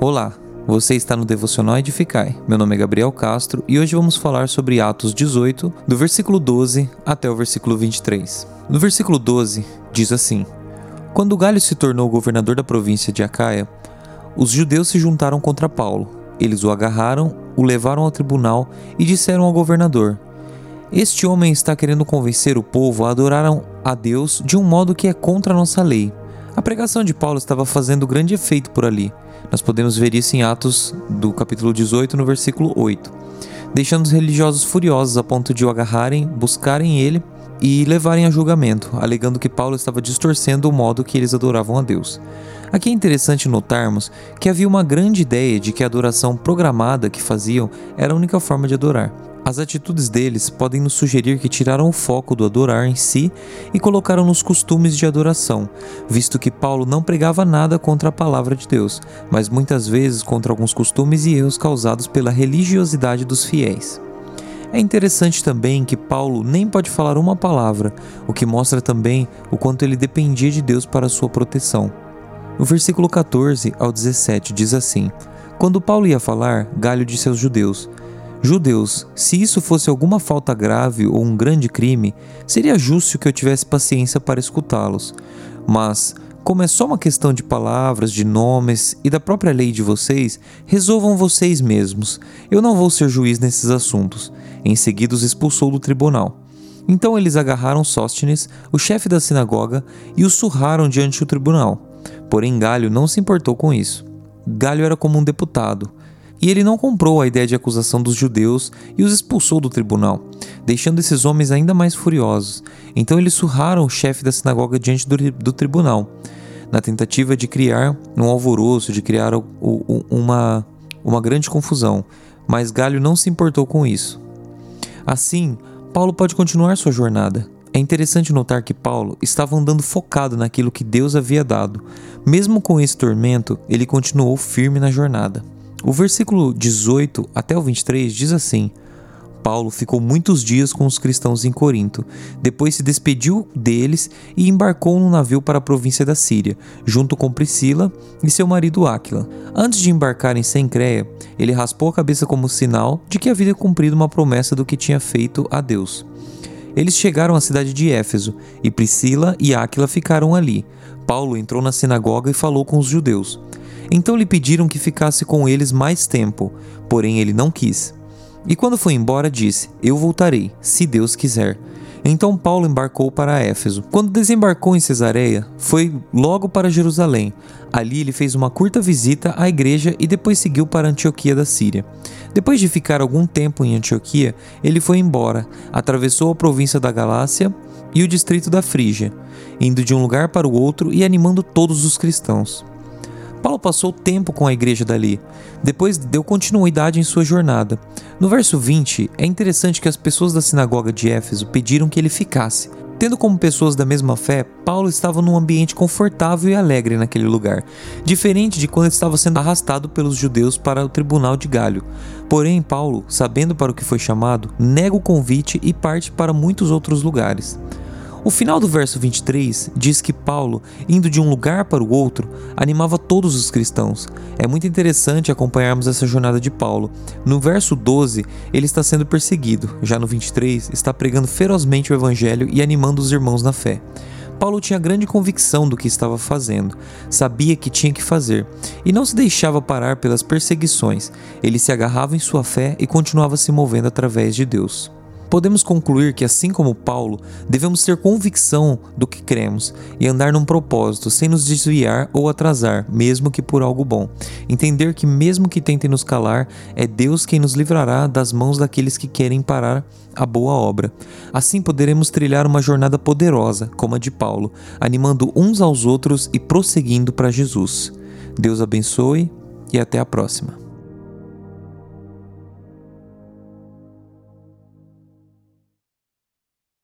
Olá, você está no Devocional Edificai. Meu nome é Gabriel Castro e hoje vamos falar sobre Atos 18, do versículo 12 até o versículo 23. No versículo 12, diz assim: Quando Galho se tornou governador da província de Acaia, os judeus se juntaram contra Paulo. Eles o agarraram, o levaram ao tribunal e disseram ao governador: Este homem está querendo convencer o povo a adorar a Deus de um modo que é contra a nossa lei. A pregação de Paulo estava fazendo grande efeito por ali. Nós podemos ver isso em Atos do capítulo 18, no versículo 8, deixando os religiosos furiosos a ponto de o agarrarem, buscarem ele e levarem a julgamento, alegando que Paulo estava distorcendo o modo que eles adoravam a Deus. Aqui é interessante notarmos que havia uma grande ideia de que a adoração programada que faziam era a única forma de adorar. As atitudes deles podem nos sugerir que tiraram o foco do adorar em si e colocaram nos costumes de adoração, visto que Paulo não pregava nada contra a palavra de Deus, mas muitas vezes contra alguns costumes e erros causados pela religiosidade dos fiéis. É interessante também que Paulo nem pode falar uma palavra, o que mostra também o quanto ele dependia de Deus para sua proteção. No versículo 14 ao 17 diz assim: Quando Paulo ia falar, Galho disse aos judeus: Judeus, se isso fosse alguma falta grave ou um grande crime, seria justo que eu tivesse paciência para escutá-los. Mas, como é só uma questão de palavras, de nomes e da própria lei de vocês, resolvam vocês mesmos. Eu não vou ser juiz nesses assuntos. Em seguida, os expulsou do tribunal. Então eles agarraram Sóstenes, o chefe da sinagoga, e o surraram diante do tribunal. Porém, Galho não se importou com isso. Galho era como um deputado e ele não comprou a ideia de acusação dos judeus e os expulsou do tribunal, deixando esses homens ainda mais furiosos. Então eles surraram o chefe da sinagoga diante do, do tribunal, na tentativa de criar um alvoroço, de criar o, o, uma, uma grande confusão. Mas Galho não se importou com isso. Assim, Paulo pode continuar sua jornada. É interessante notar que Paulo estava andando focado naquilo que Deus havia dado. Mesmo com esse tormento, ele continuou firme na jornada. O versículo 18 até o 23 diz assim: Paulo ficou muitos dias com os cristãos em Corinto. Depois se despediu deles e embarcou num navio para a província da Síria, junto com Priscila e seu marido Áquila. Antes de embarcar em Sencreia, ele raspou a cabeça como sinal de que havia cumprido uma promessa do que tinha feito a Deus. Eles chegaram à cidade de Éfeso e Priscila e Áquila ficaram ali. Paulo entrou na sinagoga e falou com os judeus. Então lhe pediram que ficasse com eles mais tempo, porém ele não quis. E quando foi embora, disse: Eu voltarei, se Deus quiser. Então Paulo embarcou para Éfeso. Quando desembarcou em Cesareia, foi logo para Jerusalém. Ali ele fez uma curta visita à igreja e depois seguiu para Antioquia da Síria. Depois de ficar algum tempo em Antioquia, ele foi embora, atravessou a província da Galácia e o distrito da Frígia, indo de um lugar para o outro e animando todos os cristãos. Paulo passou tempo com a igreja dali. Depois deu continuidade em sua jornada. No verso 20, é interessante que as pessoas da sinagoga de Éfeso pediram que ele ficasse. Tendo como pessoas da mesma fé, Paulo estava num ambiente confortável e alegre naquele lugar, diferente de quando estava sendo arrastado pelos judeus para o tribunal de Galho. Porém, Paulo, sabendo para o que foi chamado, nega o convite e parte para muitos outros lugares. O final do verso 23 diz que Paulo, indo de um lugar para o outro, animava todos os cristãos. É muito interessante acompanharmos essa jornada de Paulo. No verso 12, ele está sendo perseguido, já no 23, está pregando ferozmente o evangelho e animando os irmãos na fé. Paulo tinha grande convicção do que estava fazendo, sabia que tinha que fazer e não se deixava parar pelas perseguições. Ele se agarrava em sua fé e continuava se movendo através de Deus. Podemos concluir que, assim como Paulo, devemos ter convicção do que cremos e andar num propósito sem nos desviar ou atrasar, mesmo que por algo bom. Entender que, mesmo que tentem nos calar, é Deus quem nos livrará das mãos daqueles que querem parar a boa obra. Assim poderemos trilhar uma jornada poderosa, como a de Paulo, animando uns aos outros e prosseguindo para Jesus. Deus abençoe e até a próxima.